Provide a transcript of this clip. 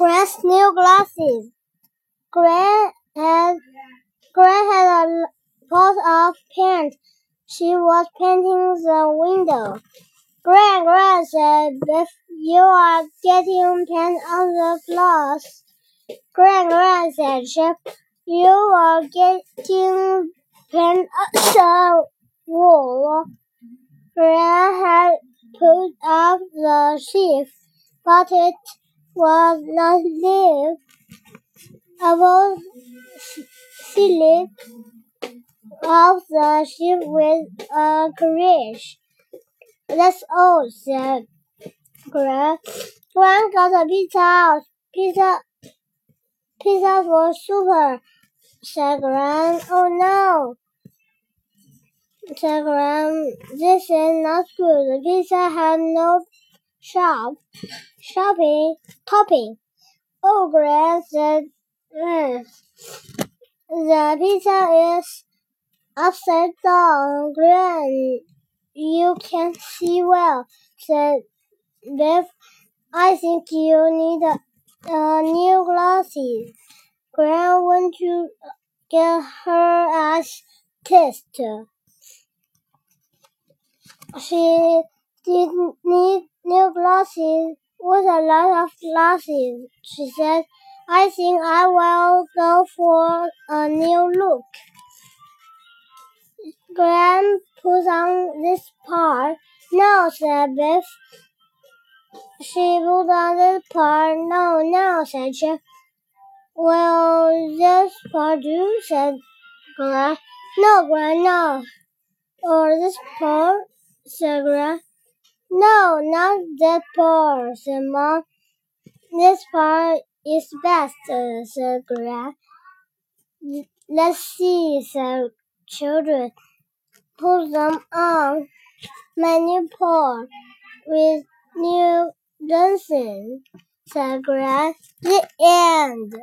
Gran's new glasses. Gran had Gran had a pot of paint. She was painting the window. Gran, Gran said, if you are getting paint on the floors. Gran, Gran said, Chef, you are getting paint on the wall. Gran had put up the sheaf, but it was not live. About Philip of the ship with a courage. That's all, said Gran. Gran got a pizza out. Pizza, pizza for super, said Gran. Oh no, said Gran. This is not good. Pizza had no shop, shopping, topping. Oh, Gran said, "Mm, the pizza is upside down. Gran, you can see well, said Biff. I think you need a, a new glasses. Gran went to get her eyes tested. She didn't need new glasses. What a lot of glasses, she said. I think I will go for a new look. Gran put on this part. No, said Biff. She put on this part. No, no, said Chef. Well, this part do, said Gran. No, Gran, no. Or this part, said Gran. No, not that part, said Mom. This part is best, uh, said Gran. Let's see, said children. Put them on. New part with new dancing, said Gran. The end.